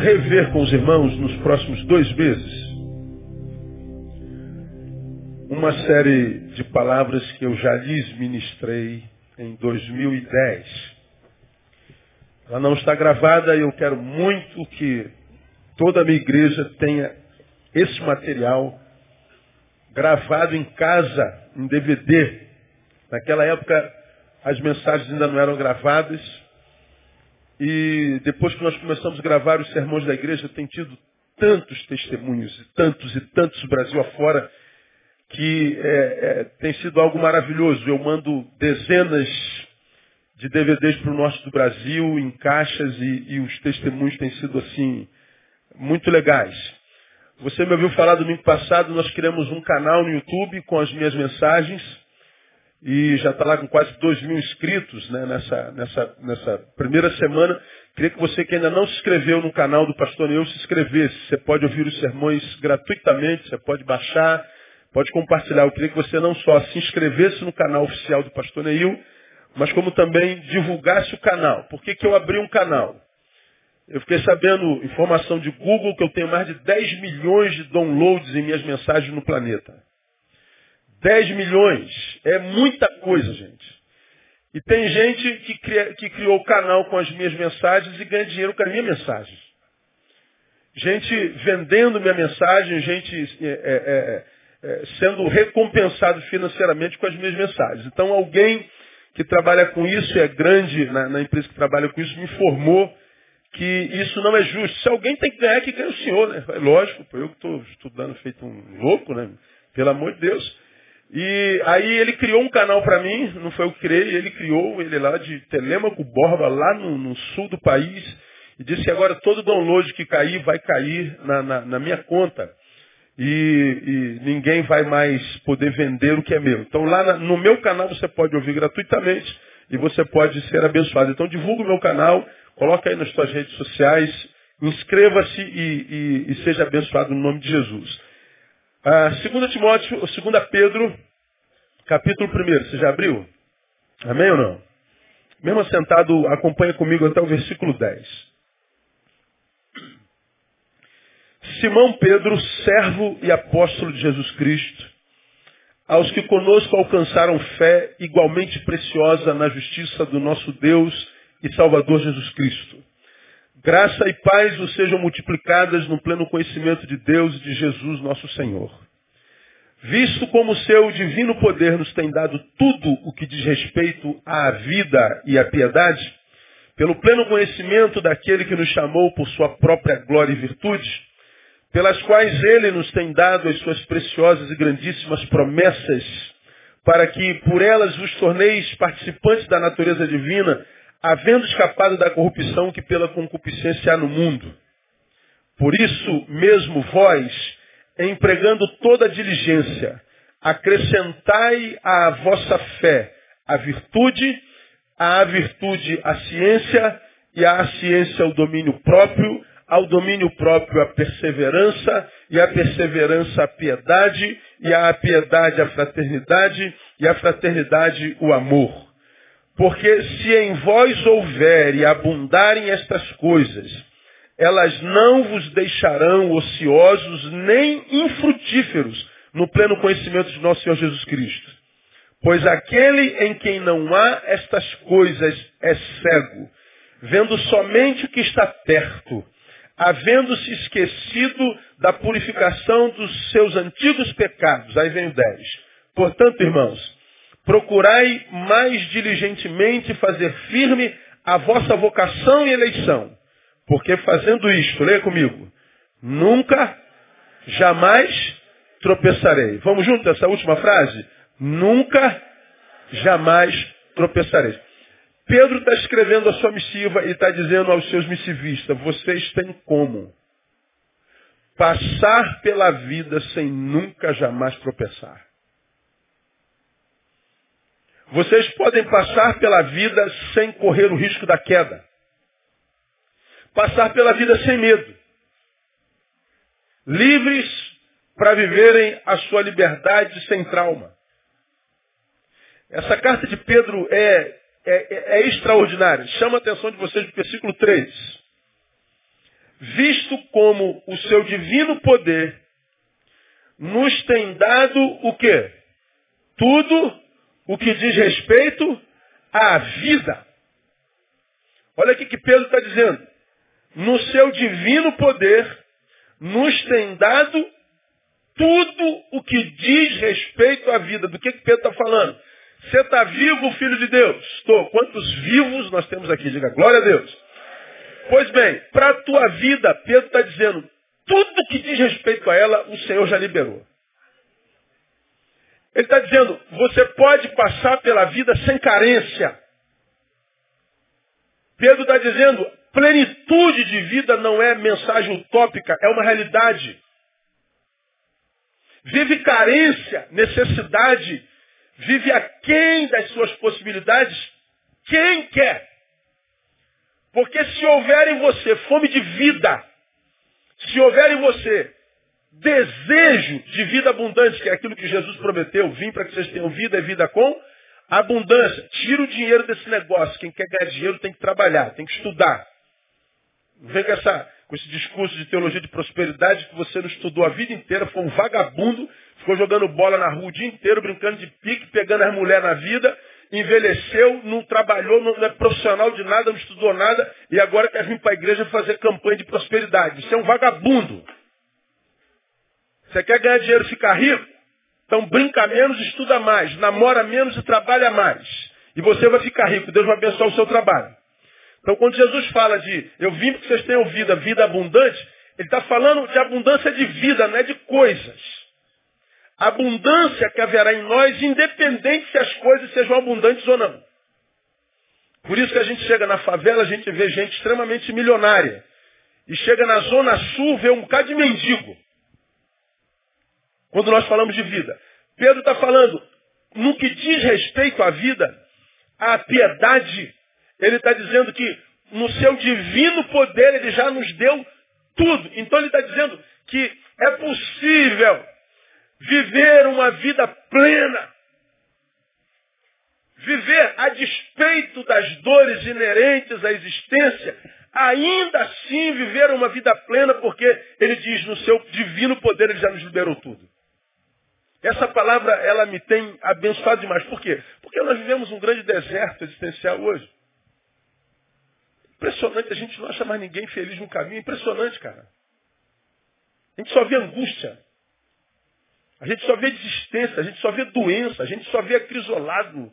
rever com os irmãos nos próximos dois meses uma série de palavras que eu já lhes ministrei em 2010. Ela não está gravada e eu quero muito que toda a minha igreja tenha esse material gravado em casa, em DVD. Naquela época as mensagens ainda não eram gravadas. E depois que nós começamos a gravar os sermões da igreja, tem tido tantos testemunhos, e tantos e tantos Brasil afora, que é, é, tem sido algo maravilhoso. Eu mando dezenas de DVDs para o norte do Brasil, em caixas, e, e, os testemunhos têm sido assim, muito legais. Você me ouviu falar domingo passado, nós criamos um canal no YouTube com as minhas mensagens, e já está lá com quase 2 mil inscritos né, nessa, nessa, nessa primeira semana. Queria que você que ainda não se inscreveu no canal do Pastor Neu se inscrevesse. Você pode ouvir os sermões gratuitamente, você pode baixar, pode compartilhar. Eu queria que você não só se inscrevesse no canal oficial do Pastor Neil, mas como também divulgasse o canal. Por que, que eu abri um canal? Eu fiquei sabendo, informação de Google, que eu tenho mais de 10 milhões de downloads em minhas mensagens no planeta. 10 milhões. É muita coisa, gente. E tem gente que, cria, que criou o canal com as minhas mensagens e ganha dinheiro com as minhas mensagens. Gente vendendo minha mensagem, gente é, é, é, é, sendo recompensado financeiramente com as minhas mensagens. Então alguém que trabalha com isso, é grande na, na, empresa que trabalha com isso, me informou que isso não é justo. Se alguém tem que ganhar, que ganha o senhor, né? É lógico, eu que estou estudando feito um louco, né? Pelo amor de Deus. E aí ele criou um canal para mim, não foi eu que criei, ele criou, ele lá de Telêmaco Borba, lá no, no, sul do país, e disse que agora todo download que cair vai cair na, na, na minha conta e, e, ninguém vai mais poder vender o que é meu. Então lá na, no meu canal você pode ouvir gratuitamente e você pode ser abençoado. Então divulga o meu canal, coloca aí nas suas redes sociais, inscreva-se e, e, seja abençoado no nome de Jesus. Ah, 2 Timóteo, 2 Pedro, capítulo 1, você já abriu? Amém ou não? Mesmo sentado, acompanha comigo até o versículo 10. Simão Pedro, servo e apóstolo de Jesus Cristo, aos que conosco alcançaram fé igualmente preciosa na justiça do nosso Deus e Salvador Jesus Cristo. Graça e paz os sejam multiplicadas no pleno conhecimento de Deus e de Jesus nosso Senhor. Visto como seu divino poder nos tem dado tudo o que diz respeito à vida e à piedade, pelo pleno conhecimento daquele que nos chamou por sua própria glória e virtude, pelas quais ele nos tem dado as suas preciosas e grandíssimas promessas, para que por elas vos torneis participantes da natureza divina, havendo escapado da corrupção que pela concupiscência há no mundo. Por isso mesmo vós, empregando toda a diligência, acrescentai à vossa fé a virtude, à virtude a ciência, e à ciência o domínio próprio, ao domínio próprio a perseverança, e a perseverança a piedade, e a piedade a fraternidade, e a fraternidade o amor. Porque se em vós houver e abundarem estas coisas, elas não vos deixarão ociosos nem infrutíferos no pleno conhecimento de nosso Senhor Jesus Cristo. Pois aquele em quem não há estas coisas é cego, vendo somente o que está perto, havendo-se esquecido da purificação dos seus antigos pecados. Aí vem o 10. Portanto, irmãos, procurai mais diligentemente fazer firme a vossa vocação e eleição. Porque fazendo isto, leia comigo, nunca, jamais tropeçarei. Vamos juntos essa última frase? Nunca, jamais tropeçarei. Pedro está escrevendo a sua missiva e está dizendo aos seus missivistas, vocês têm como passar pela vida sem nunca jamais tropeçar. Vocês podem passar pela vida sem correr o risco da queda. Passar pela vida sem medo. Livres para viverem a sua liberdade sem trauma. Essa carta de Pedro é é, é, extraordinário. Chama a atenção de vocês no versículo 3. visto como o seu divino poder nos tem dado o quê? Tudo o que diz respeito à vida. Olha aqui que Pedro está dizendo. No seu divino poder nos tem dado tudo o que diz respeito à vida. Do que, que Pedro está falando? Você está vivo, filho de Deus? Estou. Quantos vivos nós temos aqui? Diga glória a Deus. Pois bem, para a tua vida, Pedro está dizendo, tudo que diz respeito a ela, o Senhor já liberou. Ele está dizendo, você pode passar pela vida sem carência. Pedro está dizendo, plenitude de vida não é mensagem utópica, é uma realidade. Vive carência, necessidade, vive aquém das suas possibilidades, quem quer. Porque se houver em você fome de vida, se houver em você desejo de vida abundante, que é aquilo que Jesus prometeu, vim para que vocês tenham vida e vida com abundância. Tira o dinheiro desse negócio. Quem quer ganhar dinheiro tem que trabalhar, tem que estudar. Vem com, essa, com esse discurso de teologia de prosperidade que você não estudou a vida inteira, foi um vagabundo, ficou jogando bola na rua o dia inteiro, brincando de pique, pegando as mulheres na vida, envelheceu, não trabalhou, não é profissional de nada, não estudou nada, e agora quer vir para a igreja fazer campanha de prosperidade. Isso é um vagabundo. Você quer ganhar dinheiro e ficar rico? Então brinca menos, estuda mais, namora menos e trabalha mais. E você vai ficar rico. Deus vai abençoar o seu trabalho. Então quando Jesus fala de eu vim para que vocês tenham vida, vida abundante, ele está falando de abundância de vida, não é de coisas. Abundância que haverá em nós, independente se as coisas sejam abundantes ou não. Por isso que a gente chega na favela, a gente vê gente extremamente milionária. E chega na zona sul, vê um bocado de mendigo. Quando nós falamos de vida. Pedro está falando, no que diz respeito à vida, à piedade, ele está dizendo que no seu divino poder ele já nos deu tudo. Então ele está dizendo que é possível viver uma vida plena. Viver a despeito das dores inerentes à existência, ainda assim viver uma vida plena, porque ele diz no seu divino poder ele já nos liberou tudo. Essa palavra, ela me tem abençoado demais. Por quê? Porque nós vivemos um grande deserto existencial hoje. Impressionante, a gente não acha mais ninguém feliz no caminho. Impressionante, cara. A gente só vê angústia. A gente só vê desistência, a gente só vê doença, a gente só vê acrisolado.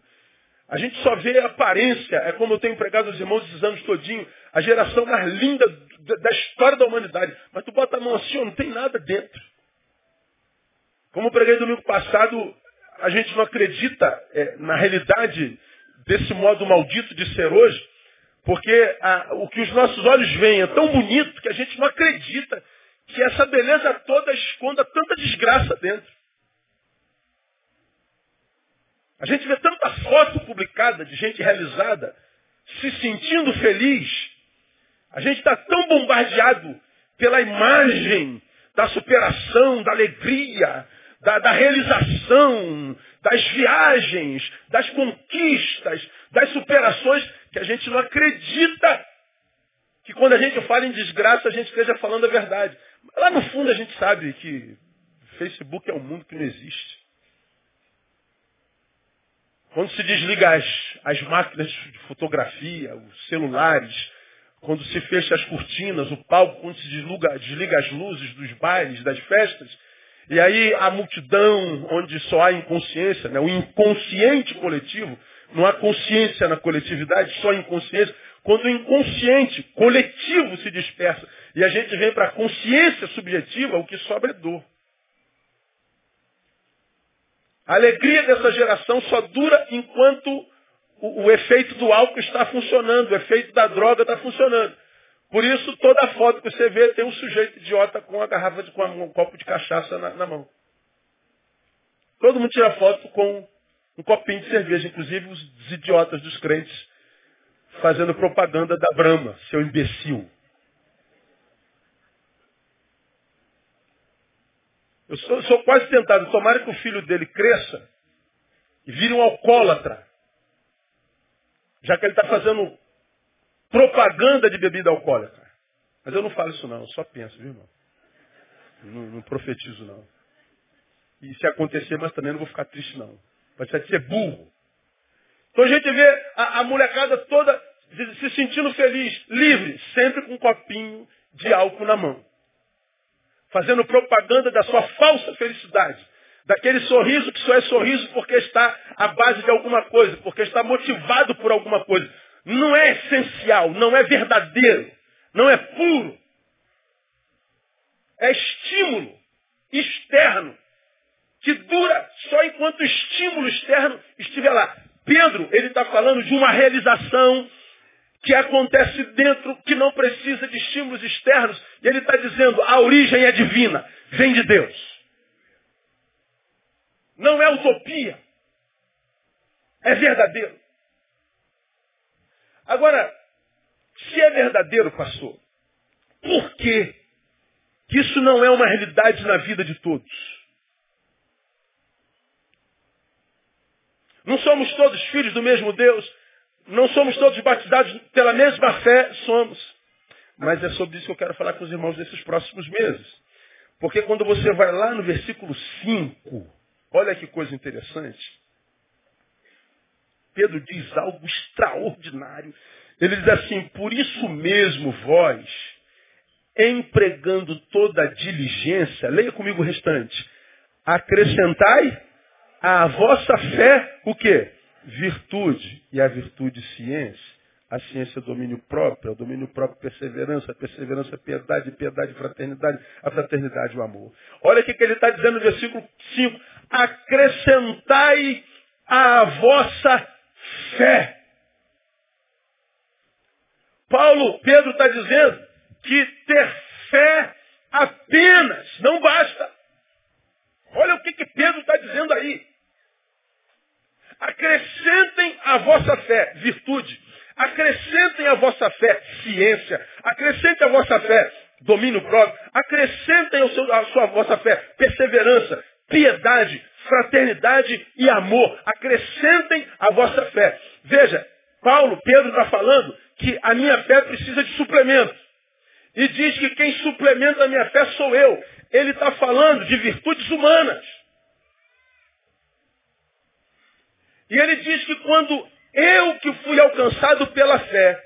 A gente só vê aparência. É como eu tenho empregado os irmãos esses anos todinho. A geração mais linda da história da humanidade. Mas tu bota a mão assim, ó, não tem nada dentro. Como eu preguei domingo passado, a gente não acredita é, na realidade desse modo maldito de ser hoje, porque a, o que os nossos olhos veem é tão bonito que a gente não acredita que essa beleza toda esconda tanta desgraça dentro. A gente vê tanta foto publicada de gente realizada, se sentindo feliz. A gente está tão bombardeado pela imagem da superação, da alegria, da, da realização, das viagens, das conquistas, das superações, que a gente não acredita que quando a gente fala em desgraça, a gente esteja falando a verdade. Lá no fundo a gente sabe que Facebook é um mundo que não existe. Quando se desliga as, as máquinas de fotografia, os celulares, quando se fecha as cortinas, o palco, quando se desliga, desliga as luzes dos bailes, das festas, e aí a multidão, onde só há inconsciência, né? o inconsciente coletivo, não há consciência na coletividade, só inconsciência. Quando o inconsciente coletivo se dispersa e a gente vem para a consciência subjetiva, o que sobra é dor. A alegria dessa geração só dura enquanto o, o efeito do álcool está funcionando, o efeito da droga está funcionando. Por isso, toda foto que você vê tem um sujeito idiota com a garrafa de, com um copo de cachaça na, na mão. Todo mundo tira foto com um copinho de cerveja, inclusive os idiotas dos crentes fazendo propaganda da Brahma, seu imbecil. Eu sou, sou, quase tentado, tomara que o filho dele cresça e vire um alcoólatra. Já que ele está fazendo propaganda de bebida alcoólica. Mas eu não falo isso não, eu só penso, viu, irmão? Não, não profetizo não. E se acontecer, mas também não vou ficar triste não. Vai ser burro. Então a gente vê a, a molecada toda se sentindo feliz, livre, sempre com um copinho de álcool na mão. Fazendo propaganda da sua falsa felicidade. Daquele sorriso que só é sorriso porque está à base de alguma coisa, porque está motivado por alguma coisa. Não é essencial, não é verdadeiro, não é puro. É estímulo externo que dura só enquanto o estímulo externo estiver lá. Pedro, ele está falando de uma realização que acontece dentro, que não precisa de estímulos externos. E ele está dizendo, a origem é divina, vem de Deus. Não é utopia. É verdadeiro. Agora, se é verdadeiro, pastor, por que isso não é uma realidade na vida de todos? Não somos todos filhos do mesmo Deus? Não somos todos batizados pela mesma fé? Somos. Mas é sobre isso que eu quero falar com os irmãos nesses próximos meses. Porque quando você vai lá no versículo 5, olha que coisa interessante. Pedro diz algo extraordinário. Ele diz assim, por isso mesmo vós, empregando toda a diligência, leia comigo o restante, acrescentai à vossa fé o quê? virtude, e a virtude ciência, a ciência é domínio próprio, é o domínio próprio perseverança, a perseverança piedade, piedade fraternidade, a fraternidade o amor. Olha o que, ele está dizendo no versículo 5. Acrescentai a vossa fé. Paulo, Pedro está dizendo que ter fé apenas não basta. Olha o que, que Pedro está dizendo aí. Acrescentem à vossa fé virtude. Acrescentem à vossa fé ciência. Acrescentem à vossa fé domínio próprio. Acrescentem à sua vossa fé perseverança, piedade, fraternidade e amor. Acrescentem à vossa fé. Veja, Paulo, Pedro está falando que a minha fé precisa de suplemento. E diz que quem suplementa a minha fé sou eu. Ele está falando de virtudes humanas. E ele diz que quando eu que fui alcançado pela fé,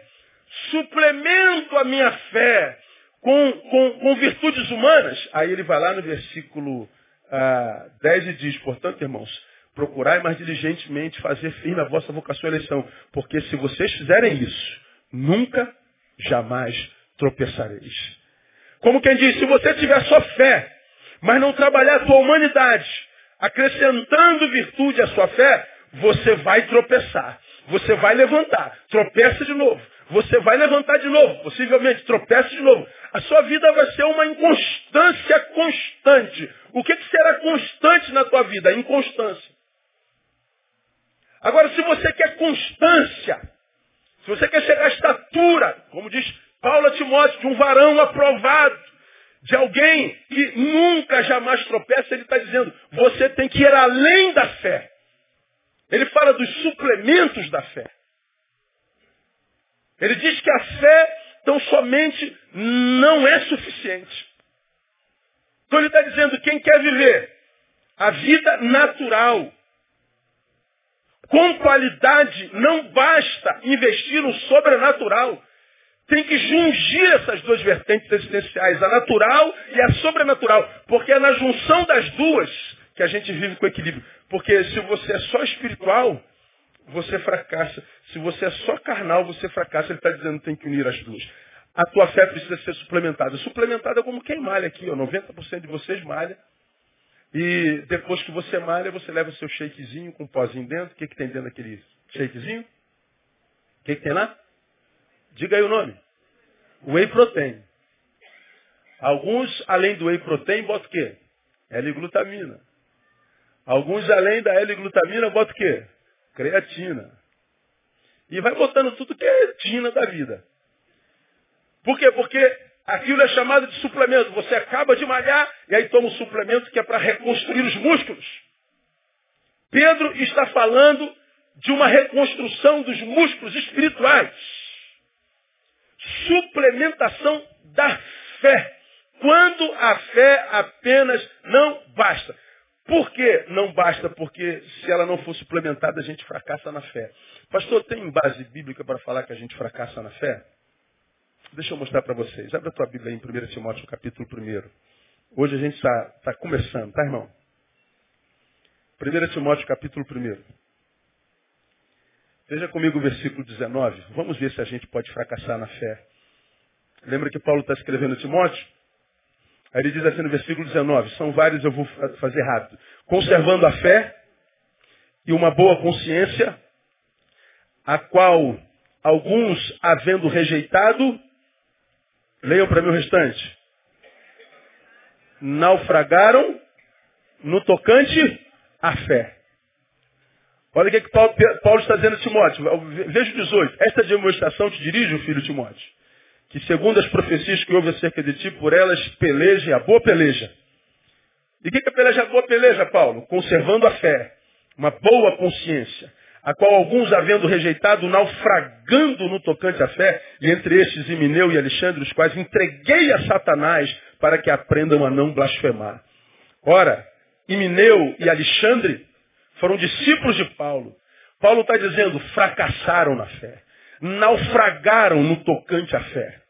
suplemento a minha fé com, com, com virtudes humanas, aí ele vai lá no versículo ah, 10 e diz, portanto, irmãos, procurai mais diligentemente fazer firme a vossa vocação e eleição, porque se vocês fizerem isso, nunca, jamais tropeçareis. Como quem diz, se você tiver só fé, mas não trabalhar a sua humanidade, acrescentando virtude à sua fé, você vai tropeçar. Você vai levantar. Tropeça de novo. Você vai levantar de novo. Possivelmente tropeça de novo. A sua vida vai ser uma inconstância constante. O que, que será constante na tua vida? Inconstância. Agora, se você quer constância, se você quer chegar à estatura, como diz Paulo a Timóteo, de um varão aprovado, de alguém que nunca jamais tropeça, ele está dizendo, você tem que ir além da fé. Ele fala dos suplementos da fé. Ele diz que a fé tão somente não é suficiente. Então ele está dizendo, quem quer viver a vida natural, com qualidade, não basta investir no sobrenatural. Tem que jungir essas duas vertentes existenciais, a natural e a sobrenatural. Porque é na junção das duas que a gente vive com equilíbrio. Porque se você é só espiritual, você fracassa. Se você é só carnal, você fracassa. Ele está dizendo que tem que unir as duas. A tua fé precisa ser suplementada. Suplementada como quem malha aqui. Ó. 90% de vocês malha. E depois que você malha, você leva seu shakezinho com um pozinho dentro. O que, que tem dentro daquele shakezinho? O que, que tem lá? Diga aí o nome. Whey protein. Alguns, além do whey protein, botam o quê? L-glutamina. Alguns, além da L-glutamina, botam o quê? Creatina. E vai botando tudo que é tina da vida. Por quê? Porque aquilo é chamado de suplemento. Você acaba de malhar e aí toma um suplemento que é para reconstruir os músculos. Pedro está falando de uma reconstrução dos músculos espirituais. Suplementação da fé. Quando a fé apenas não basta. Por que não basta? Porque se ela não for suplementada, a gente fracassa na fé. Pastor, tem base bíblica para falar que a gente fracassa na fé? Deixa eu mostrar para vocês. Abre a tua Bíblia em 1 Timóteo, capítulo 1. Hoje a gente está tá começando, tá, irmão? 1 Timóteo, capítulo 1. Veja comigo o versículo 19. Vamos ver se a gente pode fracassar na fé. Lembra que Paulo está escrevendo Timóteo? Aí ele diz assim no versículo 19, são vários, eu vou fazer rápido. Conservando a fé e uma boa consciência, a qual alguns, havendo rejeitado, leiam para mim o restante, naufragaram no tocante à fé. Olha o que, é que Paulo, Paulo, está dizendo a Timóteo. Veja o 18. Esta demonstração te dirige, filho Timóteo que segundo as profecias que houve acerca de ti, por elas peleje a boa peleja. E o que, que é peleja a boa peleja, Paulo? Conservando a fé, uma boa consciência, a qual alguns, havendo rejeitado, naufragando no tocante à fé, e entre estes Imineu e Alexandre, os quais entreguei a Satanás para que aprendam a não blasfemar. Ora, Imineu e Alexandre foram discípulos de Paulo. Paulo está dizendo, fracassaram na fé, naufragaram no tocante à fé.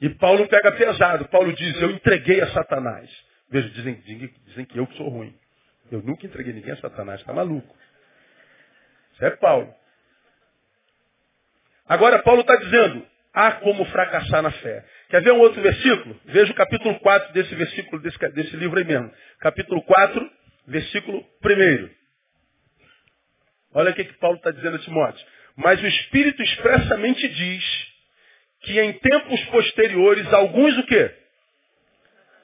E Paulo pega pesado. Paulo diz, eu entreguei a Satanás. Veja, dizem, dizem, dizem que eu que sou ruim. Eu nunca entreguei ninguém a Satanás, está maluco. Isso é Paulo. Agora Paulo está dizendo, há como fracassar na fé. Quer ver um outro versículo? Veja o capítulo 4 desse versículo, desse, desse livro aí mesmo. Capítulo 4, versículo 1. Olha o que, que Paulo está dizendo a Timóteo. Mas o Espírito expressamente diz que em tempos posteriores alguns o quê?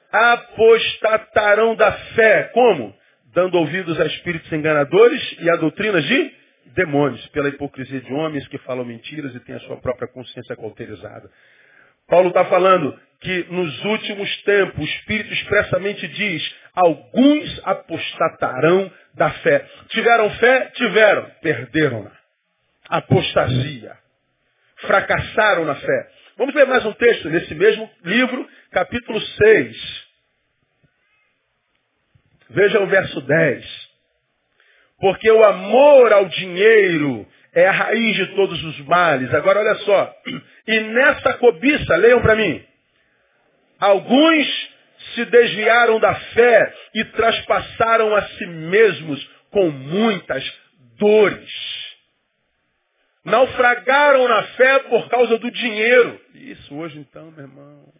Apostatarão da fé. Como? Dando ouvidos a espíritos enganadores e a doutrinas de demônios, pela hipocrisia de homens que falam mentiras e têm a sua própria consciência cauterizada. Paulo está falando que nos últimos tempos o Espírito expressamente diz, alguns apostatarão da fé. Tiveram fé? Tiveram. Perderam-na. Apostasia fracassaram na fé. Vamos ler mais um texto nesse mesmo livro, capítulo 6. Veja o verso 10. Porque o amor ao dinheiro é a raiz de todos os males. Agora olha só. E nessa cobiça, leiam para mim. Alguns se desviaram da fé e traspassaram a si mesmos com muitas dores. Naufragaram na fé por causa do dinheiro. Isso hoje então, meu irmão.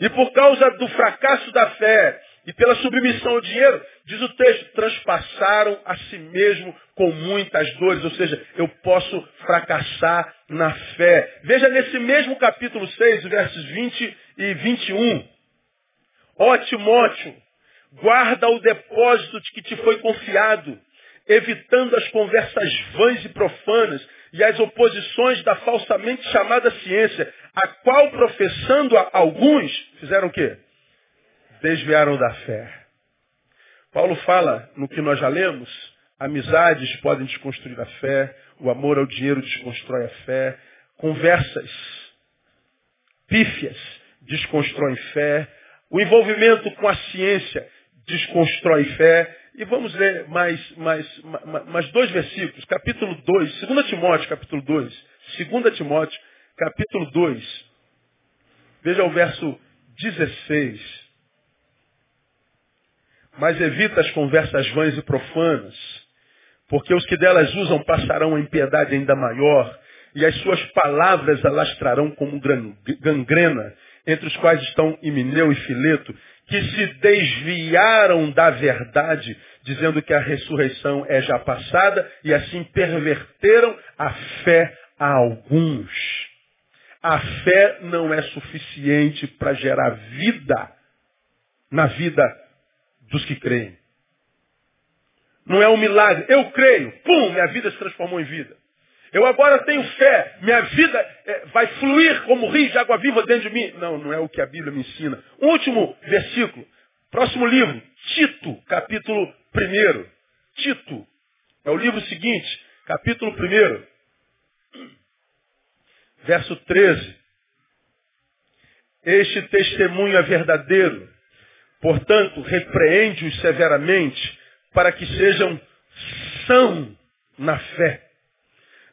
E por causa do fracasso da fé e pela submissão ao dinheiro, diz o texto, transpassaram a si mesmo com muitas dores. Ou seja, eu posso fracassar na fé. Veja nesse mesmo capítulo 6, versos 20 e 21. Ó Timóteo, guarda o depósito de que te foi confiado evitando as conversas vãs e profanas e as oposições da falsamente chamada ciência, a qual, professando a alguns, fizeram o quê? Desviaram da fé. Paulo fala, no que nós já lemos, amizades podem desconstruir a fé, o amor ao dinheiro desconstrói a fé, conversas pífias desconstroem fé, o envolvimento com a ciência desconstrói fé, e vamos ler mais, mais, mais dois versículos. Capítulo 2, 2 Timóteo, capítulo 2. 2 Timóteo, capítulo 2. Veja o verso 16. Mas evita as conversas vãs e profanas, porque os que delas usam passarão em piedade ainda maior, e as suas palavras alastrarão como gangrena, entre os quais estão Imineu e Fileto, que se desviaram da verdade, dizendo que a ressurreição é já passada, e assim perverteram a fé a alguns. A fé não é suficiente para gerar vida na vida dos que creem. Não é um milagre. Eu creio, pum, minha vida se transformou em vida. Eu agora tenho fé, minha vida é, vai fluir como rio de água viva dentro de mim. Não, não é o que a Bíblia me ensina. Último versículo, próximo livro, Tito, capítulo 1. Tito, é o livro seguinte, capítulo 1, verso 13. Este testemunho é verdadeiro. Portanto, repreende-os severamente para que sejam são na fé,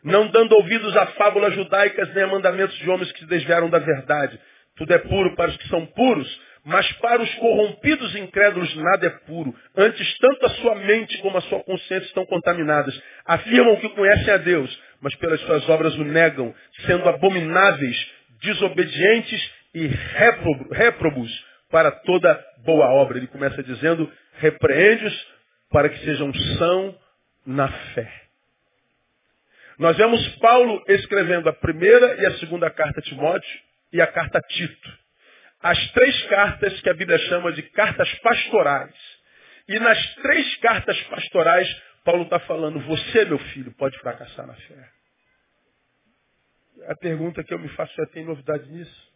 não dando ouvidos a fábulas judaicas nem a mandamentos de homens que se desviaram da verdade. Tudo é puro para os que são puros, mas para os corrompidos e incrédulos nada é puro. Antes, tanto a sua mente como a sua consciência estão contaminadas. Afirmam que conhecem a Deus, mas pelas suas obras o negam, sendo abomináveis, desobedientes e réprobos para toda boa obra. Ele começa dizendo, repreende-os para que sejam são na fé. Nós vemos Paulo escrevendo a primeira e a segunda carta a Timóteo e a carta a Tito as três cartas que a Bíblia chama de cartas pastorais. E nas três cartas pastorais, Paulo está falando, você, meu filho, pode fracassar na fé. A pergunta que eu me faço é, tem novidade nisso?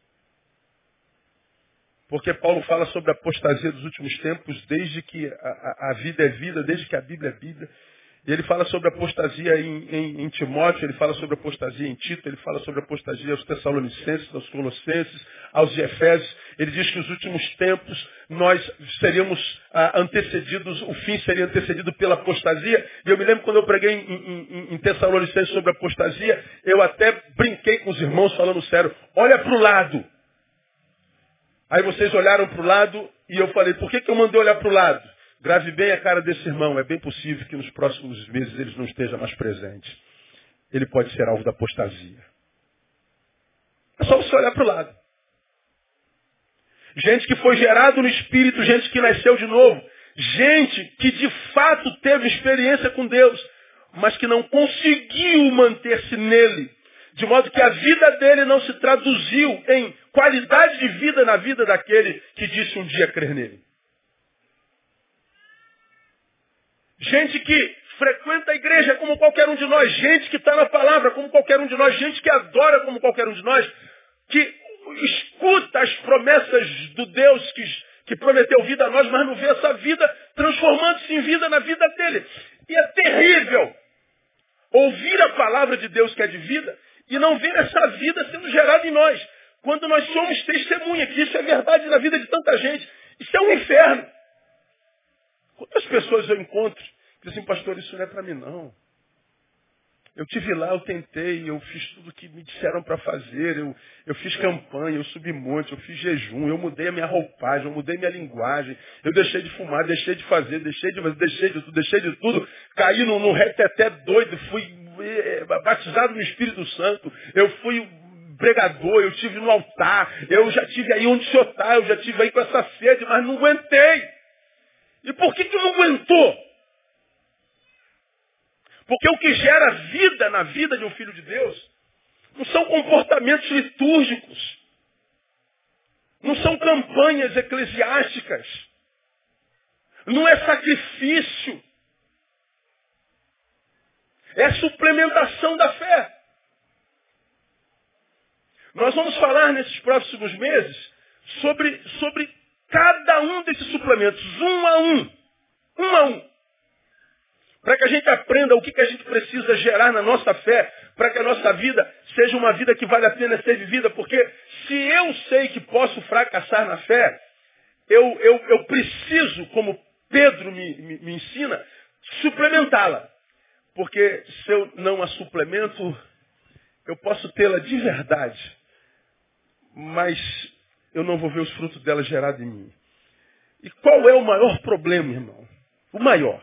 Porque Paulo fala sobre a apostasia dos últimos tempos, desde que a, a, a vida é vida, desde que a Bíblia é Bíblia. E ele fala sobre apostasia em, em, em, Timóteo, ele fala sobre apostasia em Tito, ele fala sobre apostasia aos Tessalonicenses, aos Colossenses, aos Efésios. Ele diz que nos últimos tempos nós seríamos ah, antecedidos, o fim seria antecedido pela apostasia. E eu me lembro quando eu preguei em, em, em Tessalonicenses sobre apostasia, eu até brinquei com os irmãos falando sério, olha para o lado. Aí vocês olharam para o lado e eu falei, por que, que eu mandei olhar para o lado? Grave bem a cara desse irmão. É bem possível que nos próximos meses ele não esteja mais presente. Ele pode ser alvo da apostasia. É só você olhar para o lado. Gente que foi gerado no Espírito, gente que nasceu de novo. Gente que de fato teve experiência com Deus, mas que não conseguiu manter-se nele. De modo que a vida dele não se traduziu em qualidade de vida na vida daquele que disse um dia crer nele. Gente que frequenta a igreja como qualquer um de nós, gente que está na palavra como qualquer um de nós, gente que adora como qualquer um de nós, que escuta as promessas do Deus que, que prometeu vida a nós, mas não vê essa vida transformando-se em vida na vida dele. E é terrível ouvir a palavra de Deus que é de vida e não ver essa vida sendo gerada em nós. Quando nós somos testemunha que isso é verdade na vida de tanta gente. Isso é um inferno. Quantas pessoas eu encontro que dizem, pastor, isso não é para mim não. Eu tive lá, eu tentei, eu fiz tudo o que me disseram para fazer, eu, eu fiz campanha, eu subi monte, eu fiz jejum, eu mudei a minha roupagem, eu mudei minha linguagem, eu deixei de fumar, deixei de fazer, deixei de fazer, deixei de tudo, deixei de tudo, caí num, num reteté doido, fui é, batizado no Espírito Santo, eu fui pregador, eu tive no altar, eu já tive aí onde o senhor está, eu já tive aí com essa sede, mas não aguentei. E por que, que não aguentou? Porque o que gera vida na vida de um filho de Deus não são comportamentos litúrgicos, não são campanhas eclesiásticas, não é sacrifício, é suplementação da fé. Nós vamos falar nesses próximos meses sobre, sobre cada um desses suplementos, um a um. Um a um. Para que a gente aprenda o que, que a gente precisa gerar na nossa fé, para que a nossa vida seja uma vida que vale a pena ser vivida. Porque se eu sei que posso fracassar na fé, eu, eu, eu preciso, como Pedro me, me, me ensina, suplementá-la. Porque se eu não a suplemento, eu posso tê-la de verdade, mas eu não vou ver os frutos dela gerados em mim. E qual é o maior problema, irmão? O maior.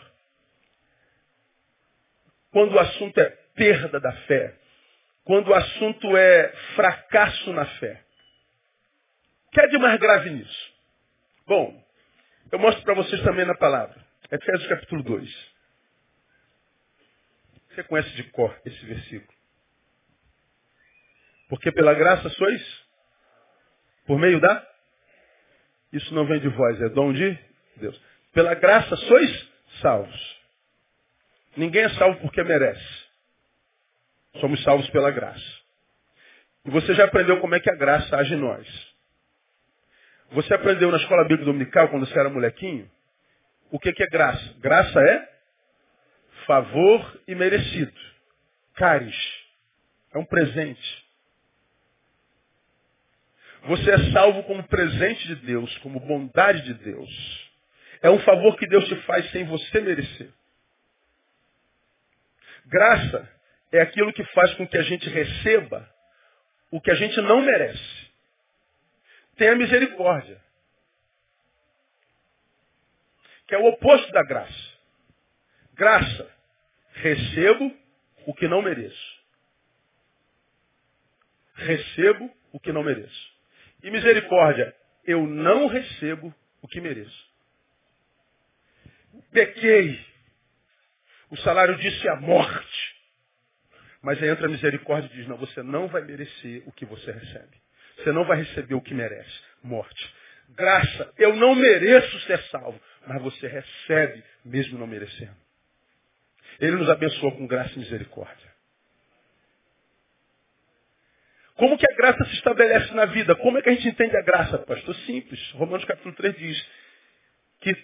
Quando o assunto é perda da fé. Quando o assunto é fracasso na fé. O que é de mais grave nisso? Bom, eu mostro para vocês também na palavra. Efésios capítulo 2. Você conhece de cor esse versículo. Porque pela graça sois por meio da? Isso não vem de vós, é dom de Deus. Pela graça sois salvos. Ninguém é salvo porque merece. Somos salvos pela graça. E você já aprendeu como é que a graça age em nós. Você aprendeu na escola bíblica dominical, quando você era molequinho, o que, é graça? Graça é favor e merecido. Caris. É um presente. Você é salvo como presente de Deus, como bondade de Deus. É um favor que Deus te faz sem você merecer. Graça é aquilo que faz com que a gente receba o que a gente não merece. Tem a misericórdia, que é o oposto da graça. Graça, recebo o que não mereço. Recebo o que não mereço. E misericórdia, eu não recebo o que mereço. Pequei. O salário disso é a morte. Mas aí entra a misericórdia e diz, não, você não vai merecer o que você recebe. Você não vai receber o que merece. Morte. Graça, eu não mereço ser salvo. Mas você recebe, mesmo não merecendo. Ele nos abençoou com graça e misericórdia. Como que a graça se estabelece na vida? Como é que a gente entende a graça, pastor? Simples. Romanos capítulo 3 diz que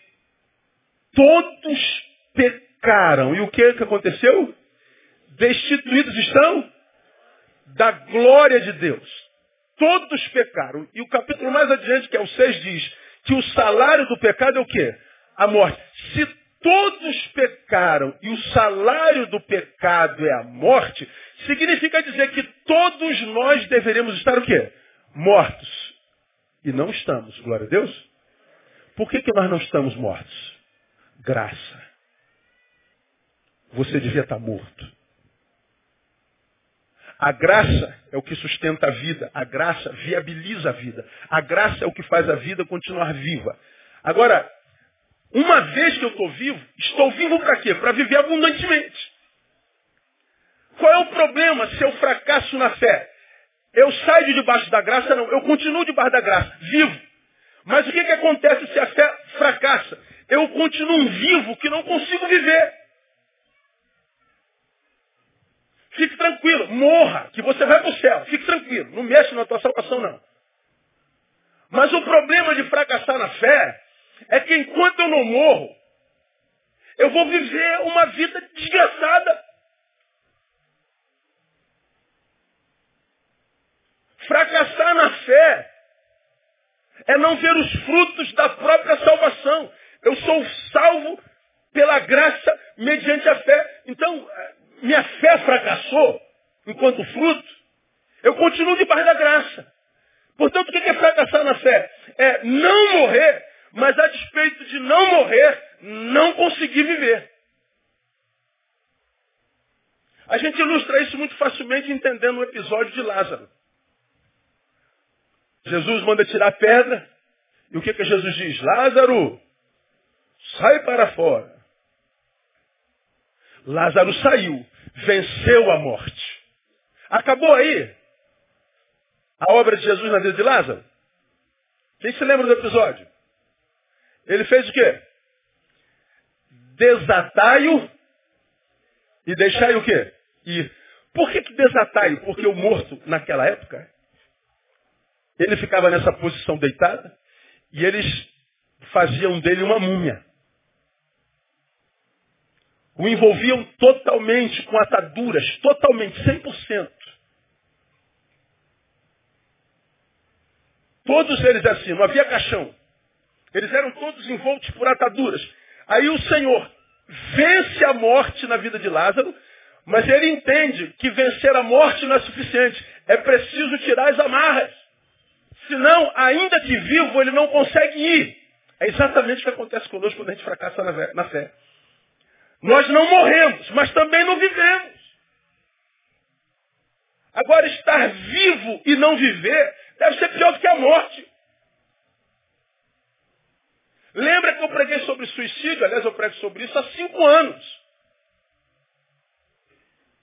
todos pecaram. E o que, que aconteceu? Destituídos estão da glória de Deus. Todos pecaram. E o capítulo mais adiante, que é o 6, diz que o salário do pecado é o quê? A morte. Se todos pecaram e o salário do pecado é a morte, significa dizer que todos nós deveríamos estar o quê? Mortos. E não estamos, glória a Deus. Por que, que nós não estamos mortos? Graça. Você devia estar morto. A graça é o que sustenta a vida. A graça viabiliza a vida. A graça é o que faz a vida continuar viva. Agora, uma vez que eu estou vivo, estou vivo para quê? Para viver abundantemente. Qual é o problema se eu fracasso na fé? Eu saio de debaixo da graça? Não, eu continuo debaixo da graça, vivo. Mas o que, que acontece se a fé fracassa? Eu continuo vivo que não consigo viver. Fique tranquilo, morra, que você vai para o céu. Fique tranquilo, não mexe na tua salvação não. Mas o problema de fracassar na fé é que enquanto eu não morro, eu vou viver uma vida desgraçada. Fracassar na fé é não ver os frutos da própria salvação. Eu sou salvo pela graça mediante a fé. Então, minha fé fracassou enquanto fruto. Eu continuo debaixo da graça. Portanto, o que é fracassar na fé? É não morrer mas a despeito de não morrer, não conseguir viver. A gente ilustra isso muito facilmente entendendo o episódio de Lázaro. Jesus manda tirar a pedra, e o que, que Jesus diz? Lázaro, sai para fora. Lázaro saiu, venceu a morte. Acabou aí a obra de Jesus na vida de Lázaro? Quem se lembra do episódio? Ele fez o quê? Desatai-o e deixai o quê? Ir. Por que, que desatai-o? Porque o morto, naquela época, ele ficava nessa posição deitada e eles faziam dele uma múmia. O envolviam totalmente com ataduras, totalmente, 100%. Todos eles assim, não havia caixão. Eles eram todos envoltos por ataduras. Aí o Senhor vence a morte na vida de Lázaro, mas ele entende que vencer a morte não é suficiente. É preciso tirar as amarras. Senão, ainda que vivo, ele não consegue ir. É exatamente o que acontece conosco quando a gente fracassa na fé. Nós não morremos, mas também não vivemos. Agora, estar vivo e não viver deve ser pior do que a morte. Lembra que eu preguei sobre suicídio? Aliás, eu prego sobre isso há cinco anos.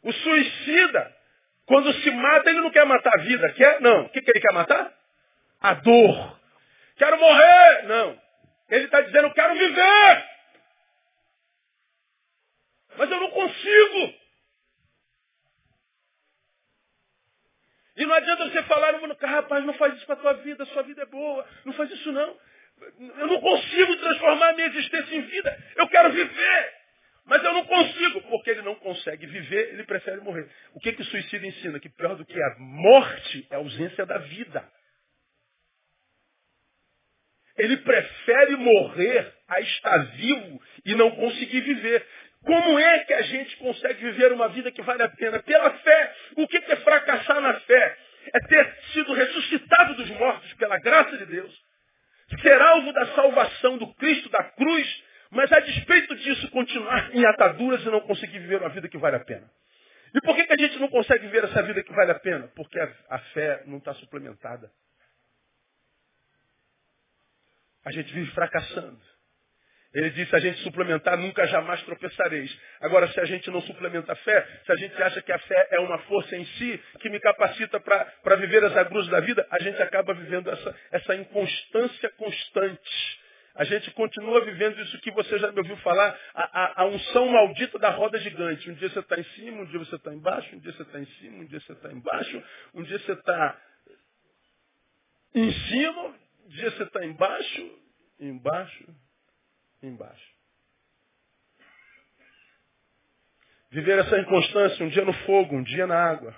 O suicida, quando se mata, ele não quer matar a vida, quer? Não. O que, que ele quer matar? A dor. Quero morrer! Não. Ele está dizendo, quero viver! Mas eu não consigo! E não adianta você falar, rapaz, não faz isso para a tua vida, sua vida é boa, não faz isso não. Eu não consigo transformar a minha existência em vida. Eu quero viver. Mas eu não consigo. Porque ele não consegue viver, ele prefere morrer. O que, que o suicídio ensina? Que pior do que a morte é a ausência da vida. Ele prefere morrer a estar vivo e não conseguir viver. Como é que a gente consegue viver uma vida que vale a pena? Pela fé. O que é fracassar na fé? É ter sido ressuscitado dos mortos pela graça de Deus. Ser alvo da salvação do Cristo da cruz, mas a despeito disso continuar em ataduras e não conseguir viver uma vida que vale a pena. E por que, que a gente não consegue viver essa vida que vale a pena? Porque a, a fé não está suplementada. A gente vive fracassando. Ele disse, a gente suplementar, nunca jamais tropeçareis. Agora, se a gente não suplementa a fé, se a gente acha que a fé é uma força em si, que me capacita para viver as agruras da vida, a gente acaba vivendo essa, essa inconstância constante. A gente continua vivendo isso que você já me ouviu falar, a, a, a unção maldita da roda gigante. Um dia você está em cima, um dia você está embaixo, um dia você está em cima, um dia você está embaixo, um dia você está em cima, dia você está embaixo, embaixo, embaixo. Viver essa inconstância, um dia no fogo, um dia na água,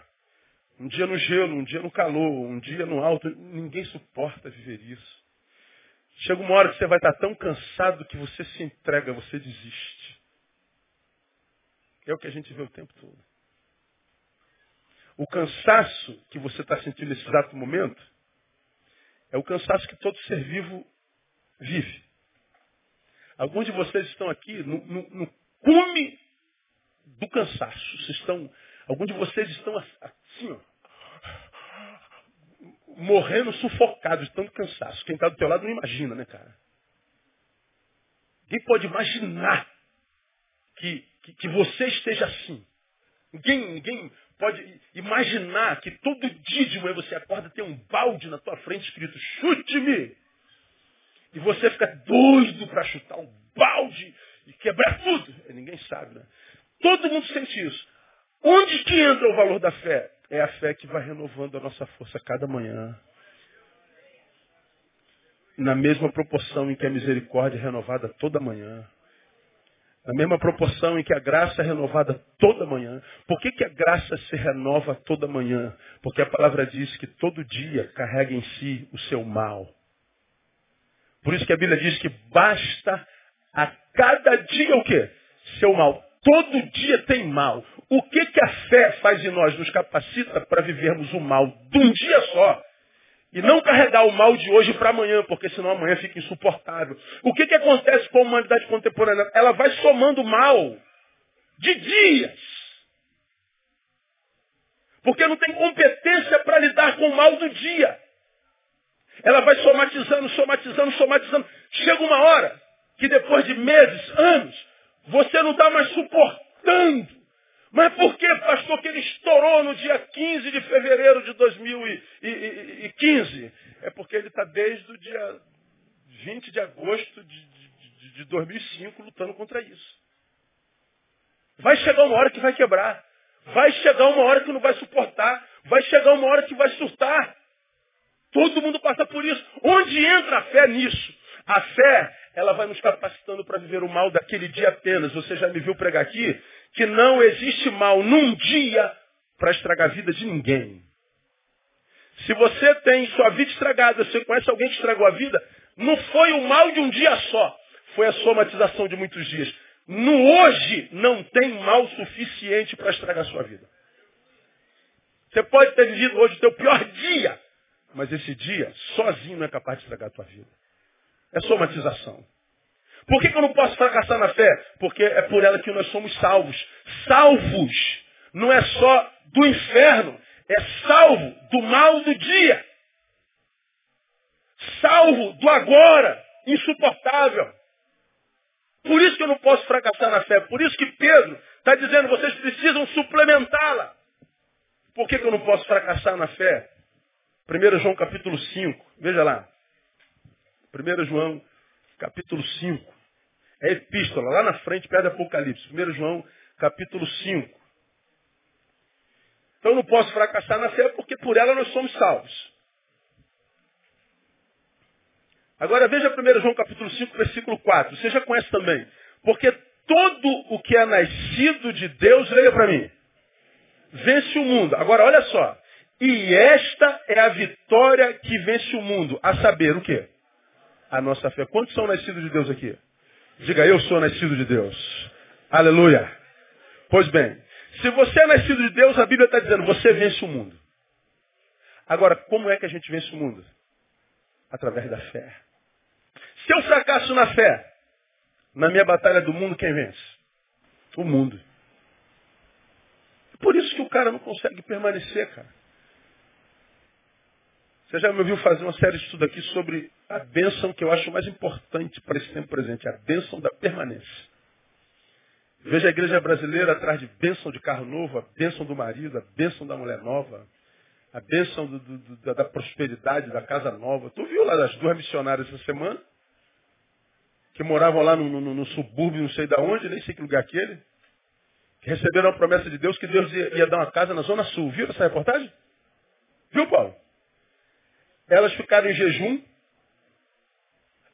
um dia no gelo, um dia no calor, um dia no alto, ninguém suporta viver isso. Chega uma hora que você vai estar tão cansado que você se entrega, você desiste. É o que a gente vê o tempo todo. O cansaço que você está sentindo nesse exato momento é o cansaço que todo ser vivo vive. Alguns de vocês estão aqui no, no, no cume do cansaço. Vocês estão, alguns de vocês estão assim, ó, morrendo sufocados de tanto cansaço. Quem está do teu lado não imagina, né, cara? Ninguém pode imaginar que, que, que você esteja assim. Ninguém, ninguém pode imaginar que todo dia de manhã você acorda tem um balde na tua frente escrito chute-me. E você fica doido para chutar um balde e quebrar tudo. Ninguém sabe, né? Todo mundo sente isso. Onde que entra o valor da fé? É a fé que vai renovando a nossa força cada manhã. Na mesma proporção em que a misericórdia é renovada toda manhã. Na mesma proporção em que a graça é renovada toda manhã. Por que, que a graça se renova toda manhã? Porque a palavra diz que todo dia carrega em si o seu mal. Por isso que a Bíblia diz que basta a cada dia o quê? Seu mal. Todo dia tem mal. O que, que a fé faz em nós? Nos capacita para vivermos o mal de um dia só. E não carregar o mal de hoje para amanhã, porque senão amanhã fica insuportável. O que, que acontece com a humanidade contemporânea? Ela vai somando mal de dias. Porque não tem competência para lidar com o mal do dia. Ela vai somatizando, somatizando, somatizando. Chega uma hora que depois de meses, anos, você não está mais suportando. Mas por que, pastor, que ele estourou no dia 15 de fevereiro de 2015? É porque ele está desde o dia 20 de agosto de, de, de 2005 lutando contra isso. Vai chegar uma hora que vai quebrar. Vai chegar uma hora que não vai suportar. Vai chegar uma hora que vai surtar. Todo mundo passa por isso. Onde entra a fé nisso? A fé, ela vai nos capacitando para viver o mal daquele dia apenas. Você já me viu pregar aqui que não existe mal num dia para estragar a vida de ninguém. Se você tem sua vida estragada, você conhece alguém que estragou a vida, não foi o mal de um dia só. Foi a somatização de muitos dias. No hoje não tem mal suficiente para estragar a sua vida. Você pode ter vivido hoje o teu pior dia. Mas esse dia, sozinho, não é capaz de estragar a tua vida. É somatização. Por que, que eu não posso fracassar na fé? Porque é por ela que nós somos salvos. Salvos não é só do inferno, é salvo do mal do dia. Salvo do agora, insuportável. Por isso que eu não posso fracassar na fé. Por isso que Pedro está dizendo, vocês precisam suplementá-la. Por que, que eu não posso fracassar na fé? 1 João capítulo 5, veja lá. 1 João capítulo 5. É epístola, lá na frente, perto do Apocalipse. 1 João capítulo 5. Então não posso fracassar na fé porque por ela nós somos salvos. Agora veja 1 João capítulo 5, versículo 4. Você já conhece também. Porque todo o que é nascido de Deus, leia para mim, vence o mundo. Agora olha só. E esta é a vitória que vence o mundo. A saber o quê? A nossa fé. Quantos são nascidos de Deus aqui? Diga, eu sou nascido de Deus. Aleluia. Pois bem, se você é nascido de Deus, a Bíblia está dizendo, você vence o mundo. Agora, como é que a gente vence o mundo? Através da fé. Se eu fracasso na fé, na minha batalha do mundo, quem vence? O mundo. Por isso que o cara não consegue permanecer, cara. Você já me ouviu fazer uma série de estudo aqui sobre a bênção que eu acho mais importante para esse tempo presente, a bênção da permanência. Veja a igreja brasileira atrás de bênção de carro novo, a bênção do marido, a bênção da mulher nova, a bênção do, do, do, da prosperidade, da casa nova. Tu viu lá das duas missionárias essa semana? Que moravam lá no, no, no subúrbio, não sei de onde, nem sei que lugar aquele. Que receberam a promessa de Deus que Deus ia, ia dar uma casa na Zona Sul. Viu essa reportagem? Viu, Paulo? Elas ficaram em jejum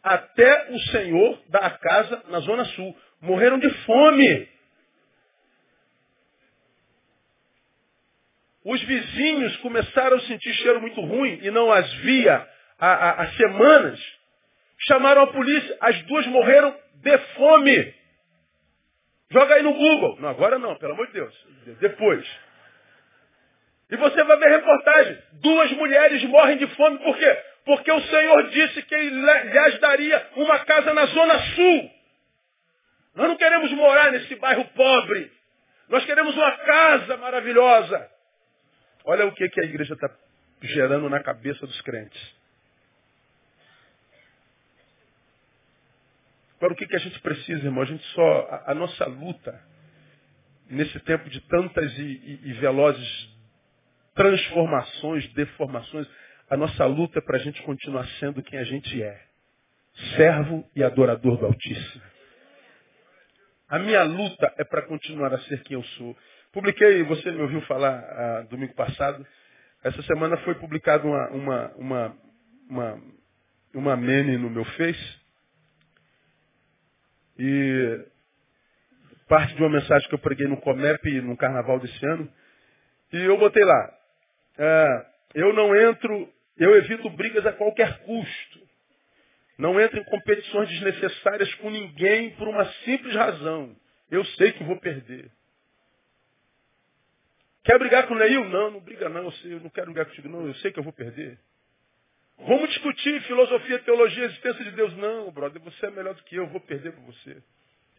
até o Senhor dar a casa na Zona Sul. Morreram de fome. Os vizinhos começaram a sentir cheiro muito ruim e não as via há, há semanas. Chamaram a polícia. As duas morreram de fome. Joga aí no Google. Não, agora não, pelo amor de Deus. Depois. E você vai ver reportagem. Duas mulheres morrem de fome. Por quê? Porque o Senhor disse que Ele lhes daria uma casa na Zona Sul. Nós não queremos morar nesse bairro pobre. Nós queremos uma casa maravilhosa. Olha o que, que a igreja está gerando na cabeça dos crentes. Agora, o que, que a gente precisa, irmão? A gente só. A, a nossa luta, nesse tempo de tantas e, e, e velozes transformações, deformações, a nossa luta é para a gente continuar sendo quem a gente é. Servo e adorador do Altíssimo. A minha luta é para continuar a ser quem eu sou. Publiquei, você me ouviu falar ah, domingo passado, essa semana foi publicada uma, uma, uma, uma, uma meme no meu Face. E parte de uma mensagem que eu preguei no Comep no carnaval desse ano. E eu botei lá. Ah, eu não entro, eu evito brigas a qualquer custo. Não entro em competições desnecessárias com ninguém por uma simples razão. Eu sei que vou perder. Quer brigar com o Neil? Não, não briga não, eu, sei, eu não quero brigar contigo não, eu sei que eu vou perder. Vamos discutir filosofia, teologia, existência de Deus. Não, brother, você é melhor do que eu, eu vou perder com você.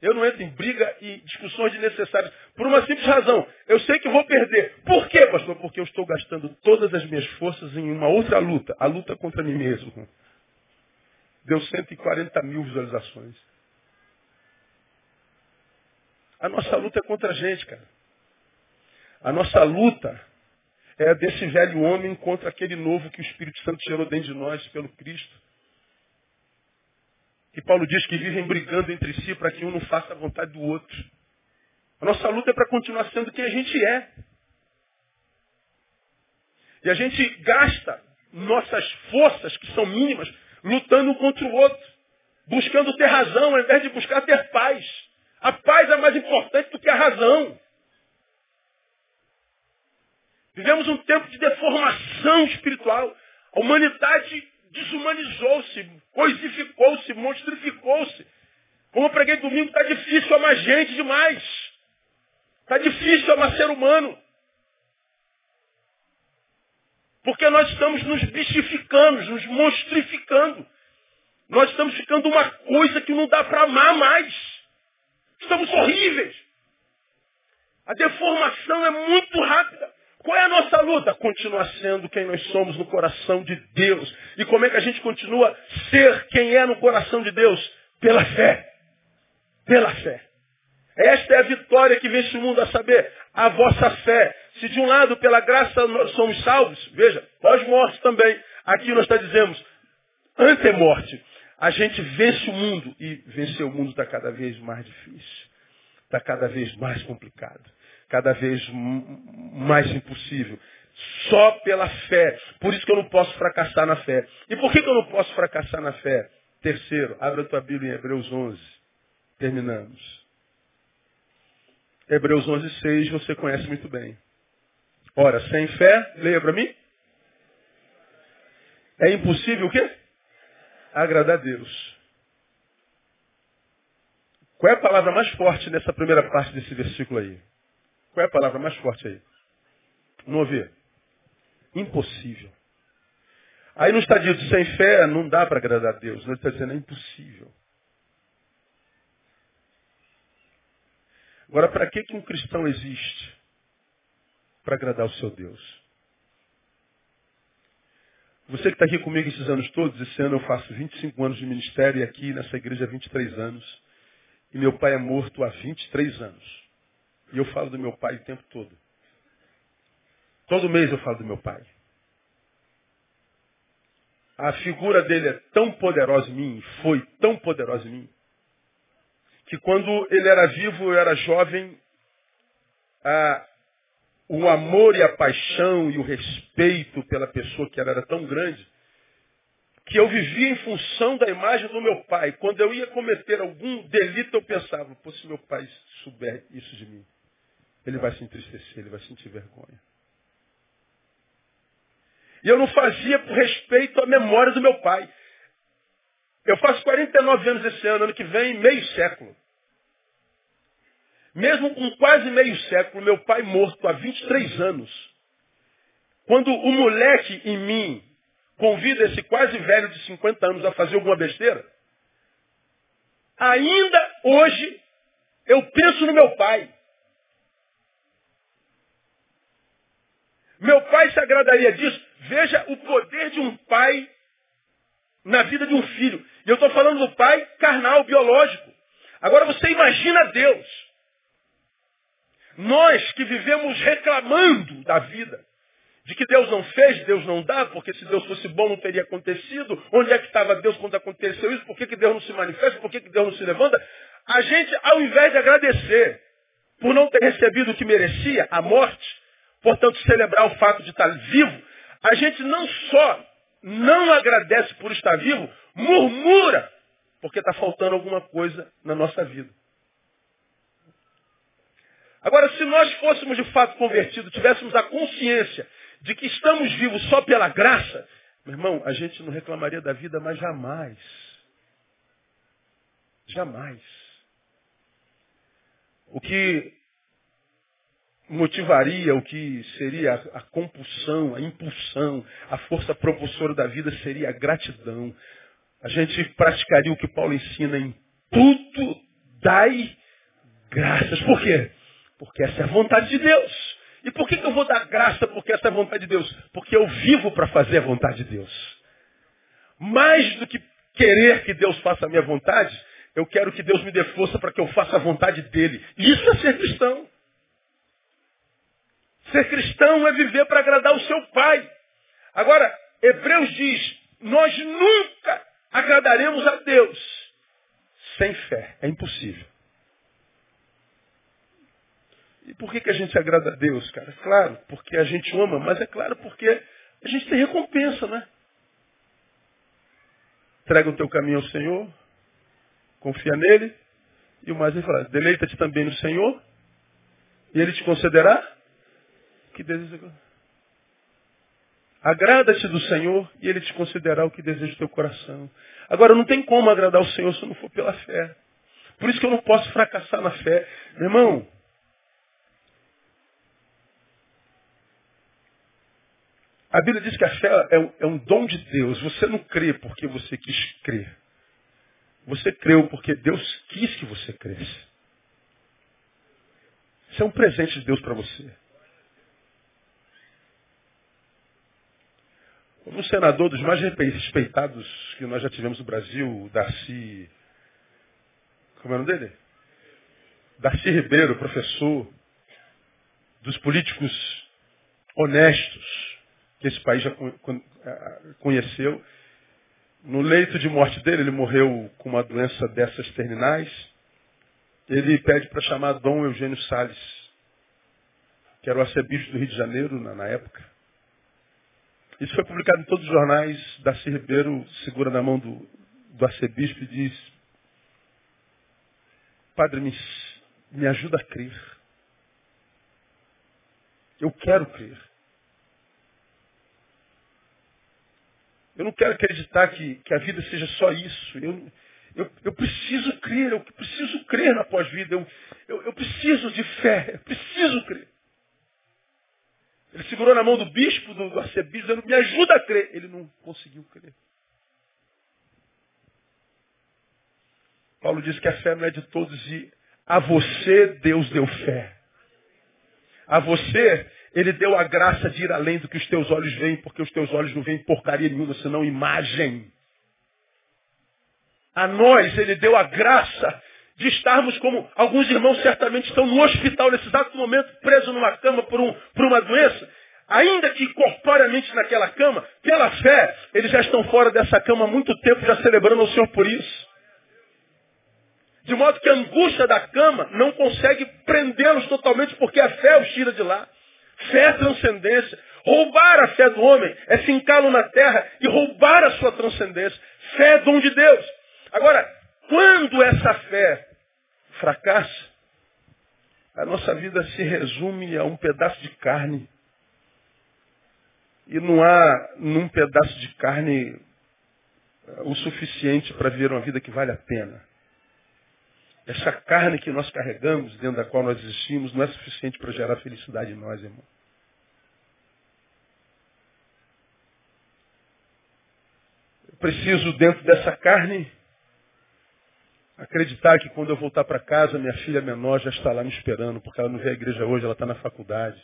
Eu não entro em briga e discussões desnecessárias. Por uma simples razão. Eu sei que vou perder. Por quê, pastor? Porque eu estou gastando todas as minhas forças em uma outra luta. A luta contra mim mesmo. Deu 140 mil visualizações. A nossa luta é contra a gente, cara. A nossa luta é desse velho homem contra aquele novo que o Espírito Santo gerou dentro de nós pelo Cristo. E Paulo diz que vivem brigando entre si para que um não faça a vontade do outro. A nossa luta é para continuar sendo quem a gente é. E a gente gasta nossas forças, que são mínimas, lutando um contra o outro. Buscando ter razão, ao invés de buscar ter paz. A paz é mais importante do que a razão. Vivemos um tempo de deformação espiritual. A humanidade desumanizou-se, coisificou-se, monstrificou-se. Como eu preguei domingo, está difícil amar gente demais. Está difícil amar ser humano. Porque nós estamos nos bichificando, nos monstrificando. Nós estamos ficando uma coisa que não dá para amar mais. Estamos horríveis. A deformação é muito rápida. Qual é a nossa luta? Continuar sendo quem nós somos no coração de Deus. E como é que a gente continua ser quem é no coração de Deus? Pela fé. Pela fé. Esta é a vitória que vence o mundo a saber, a vossa fé. Se de um lado, pela graça, nós somos salvos, veja, pós-morte também. Aqui nós está dizemos, ante-morte, a gente vence o mundo. E vencer o mundo está cada vez mais difícil. Está cada vez mais complicado cada vez mais impossível. Só pela fé. Por isso que eu não posso fracassar na fé. E por que, que eu não posso fracassar na fé? Terceiro, abre a tua Bíblia em Hebreus 11. Terminamos. Hebreus 11, 6, você conhece muito bem. Ora, sem fé, leia para mim. É impossível o quê? agradar a Deus. Qual é a palavra mais forte nessa primeira parte desse versículo aí? Qual é a palavra mais forte aí? Não ouvi? Impossível. Aí no estadio de sem fé, não dá para agradar a Deus. Ele está dizendo, é impossível. Agora, para que, que um cristão existe? Para agradar o seu Deus. Você que está aqui comigo esses anos todos, esse ano eu faço 25 anos de ministério e aqui nessa igreja há 23 anos. E meu pai é morto há 23 anos. E eu falo do meu pai o tempo todo. Todo mês eu falo do meu pai. A figura dele é tão poderosa em mim, foi tão poderosa em mim, que quando ele era vivo, eu era jovem, o amor e a paixão e o respeito pela pessoa que ela era tão grande, que eu vivia em função da imagem do meu pai. Quando eu ia cometer algum delito, eu pensava, pô, se meu pai souber isso de mim, ele vai se entristecer, ele vai sentir vergonha. E eu não fazia por respeito à memória do meu pai. Eu faço 49 anos esse ano, ano que vem, meio século. Mesmo com quase meio século, meu pai morto há 23 anos. Quando o moleque em mim convida esse quase velho de 50 anos a fazer alguma besteira, ainda hoje eu penso no meu pai. Meu pai se agradaria disso. Veja o poder de um pai na vida de um filho. E eu estou falando do pai carnal, biológico. Agora você imagina Deus. Nós que vivemos reclamando da vida, de que Deus não fez, Deus não dá, porque se Deus fosse bom não teria acontecido. Onde é que estava Deus quando aconteceu isso? Por que, que Deus não se manifesta? Por que, que Deus não se levanta? A gente, ao invés de agradecer por não ter recebido o que merecia, a morte, portanto celebrar o fato de estar vivo, a gente não só não agradece por estar vivo, murmura, porque está faltando alguma coisa na nossa vida. Agora, se nós fôssemos de fato convertidos, tivéssemos a consciência de que estamos vivos só pela graça, meu irmão, a gente não reclamaria da vida, mas jamais. Jamais. O que motivaria o que seria a, compulsão, a impulsão, a força propulsora da vida seria a gratidão. A gente praticaria o que Paulo ensina em tudo dai graças. Por quê? Porque essa é a vontade de Deus. E por que eu vou dar graça porque essa é a vontade de Deus? Porque eu vivo para fazer a vontade de Deus. Mais do que querer que Deus faça a minha vontade, eu quero que Deus me dê força para que eu faça a vontade dele. Isso é ser cristão. Ser cristão é viver para agradar o seu Pai. Agora, Hebreus diz, nós nunca agradaremos a Deus sem fé. É impossível. E por que, que a gente agrada a Deus, cara? Claro, porque a gente ama, mas é claro porque a gente tem recompensa, né? Entrega o teu caminho ao Senhor, confia nele, e o mais ele fala, deleita-te também no Senhor, e ele te concederá que deseja. Agrada-te do Senhor e Ele te concederará o que deseja o teu coração. Agora, não tem como agradar o Senhor se não for pela fé. Por isso que eu não posso fracassar na fé. Meu irmão, a Bíblia diz que a fé é um, é um dom de Deus. Você não crê porque você quis crer. Você creu porque Deus quis que você cresça. Isso é um presente de Deus para você. Um senador dos mais respeitados que nós já tivemos no Brasil, Darcy. Como é o nome dele? Darcy Ribeiro, professor, dos políticos honestos que esse país já conheceu. No leito de morte dele, ele morreu com uma doença dessas terminais. Ele pede para chamar Dom Eugênio Salles, que era o arcebispo do Rio de Janeiro na, na época. Isso foi publicado em todos os jornais. Darcy Ribeiro segura na mão do, do arcebispo e diz, Padre, me, me ajuda a crer. Eu quero crer. Eu não quero acreditar que, que a vida seja só isso. Eu, eu, eu preciso crer, eu preciso crer na pós-vida. Eu, eu, eu preciso de fé, eu preciso crer. Ele segurou na mão do bispo, do, arcebispo, dizendo, me ajuda a crer. Ele não conseguiu crer. Paulo diz que a fé não é de todos e a você Deus deu fé. A você ele deu a graça de ir além do que os teus olhos veem, porque os teus olhos não veem porcaria nenhuma, senão imagem. A nós ele deu a graça de estarmos como alguns irmãos certamente estão no hospital nesse exato momento, presos numa cama por, um, por uma doença. Ainda que corporeamente naquela cama, pela fé, eles já estão fora dessa cama há muito tempo, já celebrando o Senhor por isso. De modo que a angústia da cama não consegue prendê-los totalmente, porque a fé os tira de lá. Fé é transcendência. Roubar a fé do homem é fincá-lo na terra e roubar a sua transcendência. Fé é dom de Deus. Agora, quando essa fé fracassa, a nossa vida se resume a um pedaço de carne. E não há num pedaço de carne o suficiente para viver uma vida que vale a pena. Essa carne que nós carregamos, dentro da qual nós existimos, não é suficiente para gerar felicidade em nós, irmão. Eu preciso, dentro dessa carne, acreditar que quando eu voltar para casa, minha filha menor já está lá me esperando, porque ela não vê a igreja hoje, ela está na faculdade.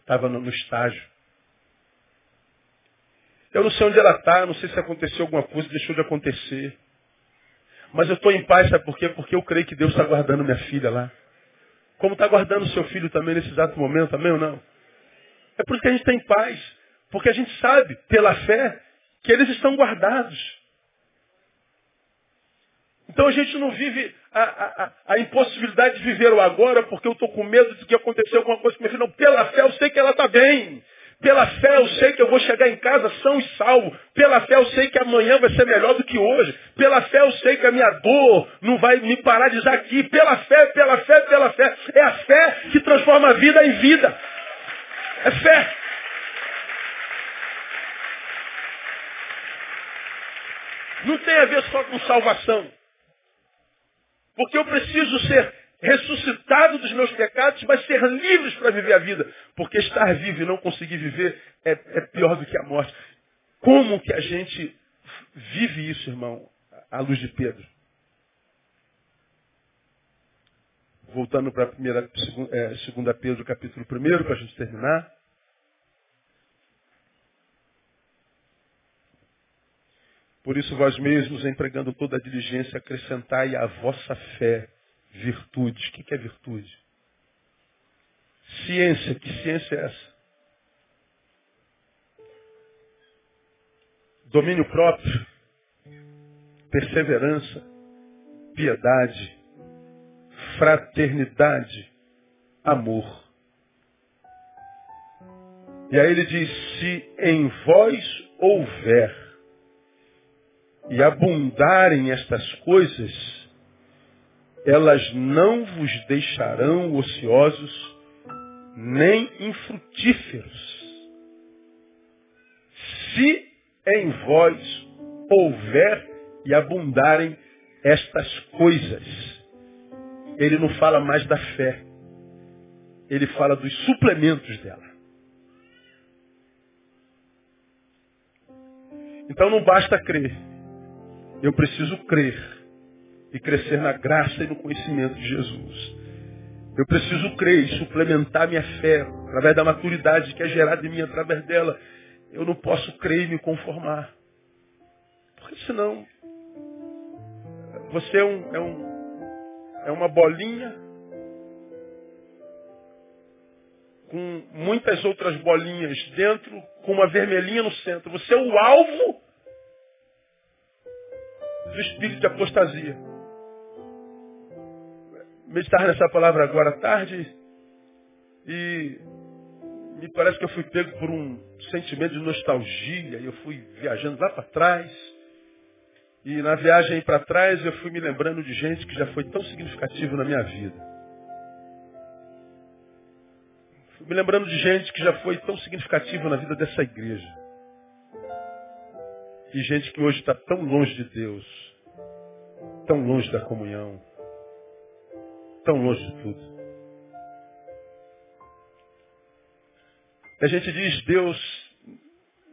Estava no, estágio. Eu não sei onde ela está, não sei se aconteceu alguma coisa, deixou de acontecer. Mas eu estou em paz, sabe por quê? Porque eu creio que Deus está guardando minha filha lá. Como está guardando seu filho também nesse exato momento, amém ou não? É por isso que a gente está em paz. Porque a gente sabe, pela fé, que eles estão guardados. Então a gente não vive a, a, a, impossibilidade de viver o agora porque eu estou com medo de que aconteceu alguma coisa com minha filha. Não, pela fé eu sei que ela está bem. Pela fé eu sei que eu vou chegar em casa são e salvo. Pela fé eu sei que amanhã vai ser melhor do que hoje. Pela fé eu sei que a minha dor não vai me paralisar aqui. Pela fé, pela fé, pela fé. É a fé que transforma a vida em vida. É fé. Não tem a ver só com salvação. Porque eu preciso ser ressuscitado dos meus pecados, mas ser livres para viver a vida. Porque estar vivo e não conseguir viver é, é, pior do que a morte. Como que a gente vive isso, irmão, à luz de Pedro? Voltando para a primeira, é, segunda Pedro, capítulo 1, para a gente terminar. Por isso vós mesmos, empregando toda a diligência, acrescentai a vossa fé virtude. O que é virtude? Ciência. Que ciência é essa? Domínio próprio, perseverança, piedade, fraternidade, amor. E aí ele diz: se em vós houver e abundarem estas coisas, elas não vos deixarão ociosos nem infrutíferos. Se em vós houver e abundarem estas coisas. Ele não fala mais da fé. Ele fala dos suplementos dela. Então não basta crer. Eu preciso crer e crescer na graça e no conhecimento de Jesus. Eu preciso crer e suplementar minha fé através da maturidade que é gerada em mim através dela. Eu não posso crer e me conformar. Porque senão você é, um, é, um, é uma bolinha com muitas outras bolinhas dentro, com uma vermelhinha no centro. Você é o alvo do espírito de apostasia meditar nessa palavra agora à tarde e me parece que eu fui pego por um sentimento de nostalgia e eu fui viajando lá para trás. E na viagem para trás eu fui me lembrando de gente que já foi tão significativa na minha vida. Fui me lembrando de gente que já foi tão significativa na vida dessa igreja. E gente que hoje está tão longe de Deus, tão longe da comunhão, tão longe de tudo. E a gente diz, Deus,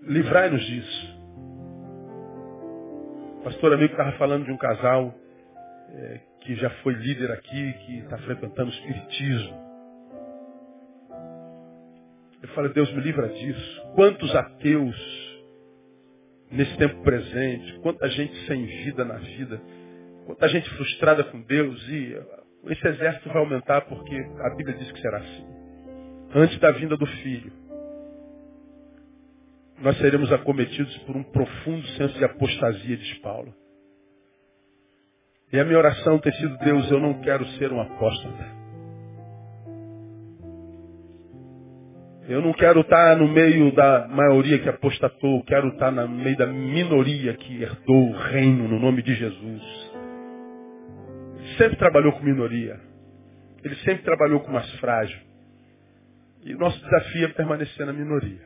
livrai-nos disso. O pastor amigo estava falando de um casal é, que já foi líder aqui, que está frequentando o Espiritismo. Eu falei, Deus me livra disso. Quantos ateus nesse tempo presente, quanta gente sem vida na vida, quanta gente frustrada com Deus e esse exército vai aumentar porque a Bíblia diz que será assim. Antes da vinda do Filho, nós seremos acometidos por um profundo senso de apostasia, diz Paulo. E a minha oração tem sido, Deus, eu não quero ser um apóstata. Eu não quero estar no meio da maioria que apostatou, quero estar no meio da minoria que herdou o reino no nome de Jesus. Sempre trabalhou com minoria. Ele sempre trabalhou com mais frágil. E o nosso desafio é permanecer na minoria.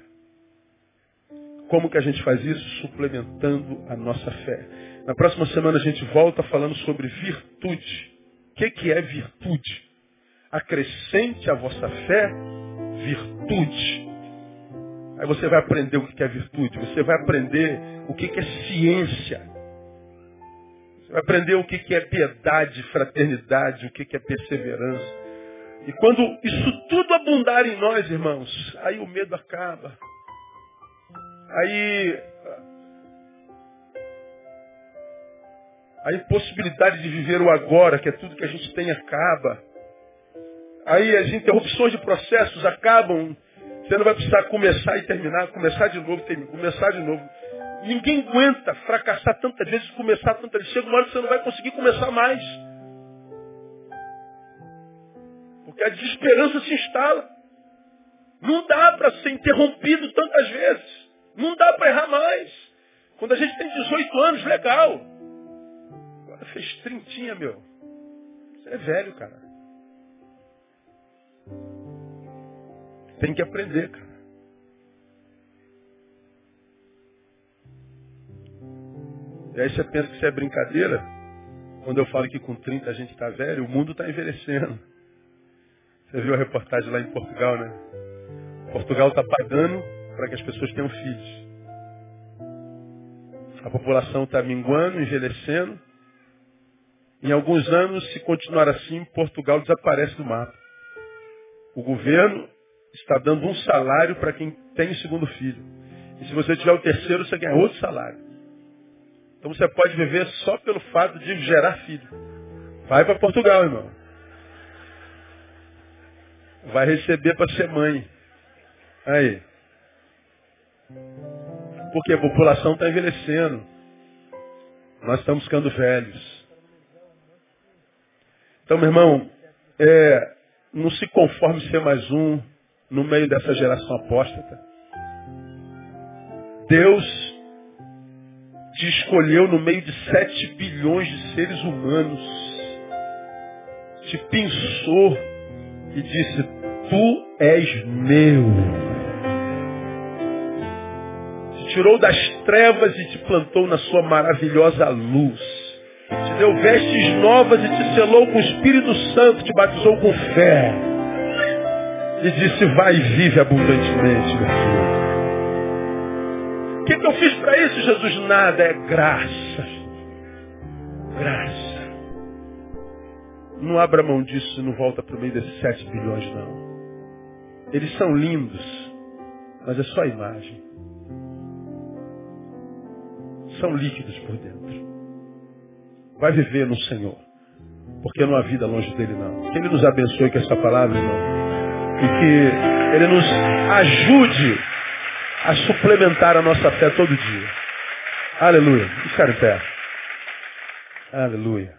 Como que a gente faz isso? Suplementando a nossa fé. Na próxima semana a gente volta falando sobre virtude. O que, que é virtude? Acrescente a vossa fé virtude. Aí você vai aprender o que é virtude, você vai aprender o que é ciência. Você vai aprender o que é piedade, fraternidade, o que é perseverança. E quando isso tudo abundar em nós, irmãos, aí o medo acaba. Aí a impossibilidade de viver o agora, que é tudo que a gente tem, acaba. Aí as interrupções de processos acabam. Você não vai precisar começar e terminar, começar de novo, terminar, começar de novo. Ninguém aguenta fracassar tantas vezes, começar tantas vezes. Chega uma hora que você não vai conseguir começar mais. Porque a desesperança se instala. Não dá para ser interrompido tantas vezes. Não dá para errar mais. Quando a gente tem 18 anos, legal. Agora fez trintinha, meu. Você é velho, cara. Tem que aprender, cara. E aí você pensa que isso é brincadeira. Quando eu falo que com 30 a gente está velho, o mundo está envelhecendo. Você viu a reportagem lá em Portugal, né? Portugal está pagando para que as pessoas tenham filhos. A população está minguando, envelhecendo. Em alguns anos, se continuar assim, Portugal desaparece do mapa. O governo está dando um salário para quem tem o segundo filho. E se você tiver o terceiro, você ganha outro salário. Então você pode viver só pelo fato de gerar filho. Vai para Portugal, irmão. Vai receber para ser mãe. Aí. Porque a população está envelhecendo. Nós estamos ficando velhos. Então, meu irmão, é, não se conforme ser mais um, no meio dessa geração apóstata. Deus te escolheu no meio de sete bilhões de seres humanos. Te pensou e disse, tu és meu. Te tirou das trevas e te plantou na sua maravilhosa luz. Te deu vestes novas e te selou com o Espírito Santo, te batizou com fé e disse, vai e vive abundantemente, meu filho. Que, que eu fiz para isso, Jesus? Nada, é graça. Graça. Não abra mão disso e não volta para o meio desses sete bilhões, não. Eles são lindos, mas é só imagem. São líquidos por dentro. Vai viver no Senhor. Porque não há vida longe dele, não. Que Ele nos abençoe com essa palavra, irmão e que Ele nos ajude a suplementar a nossa fé todo dia. Aleluia. Ficar em pé. Aleluia.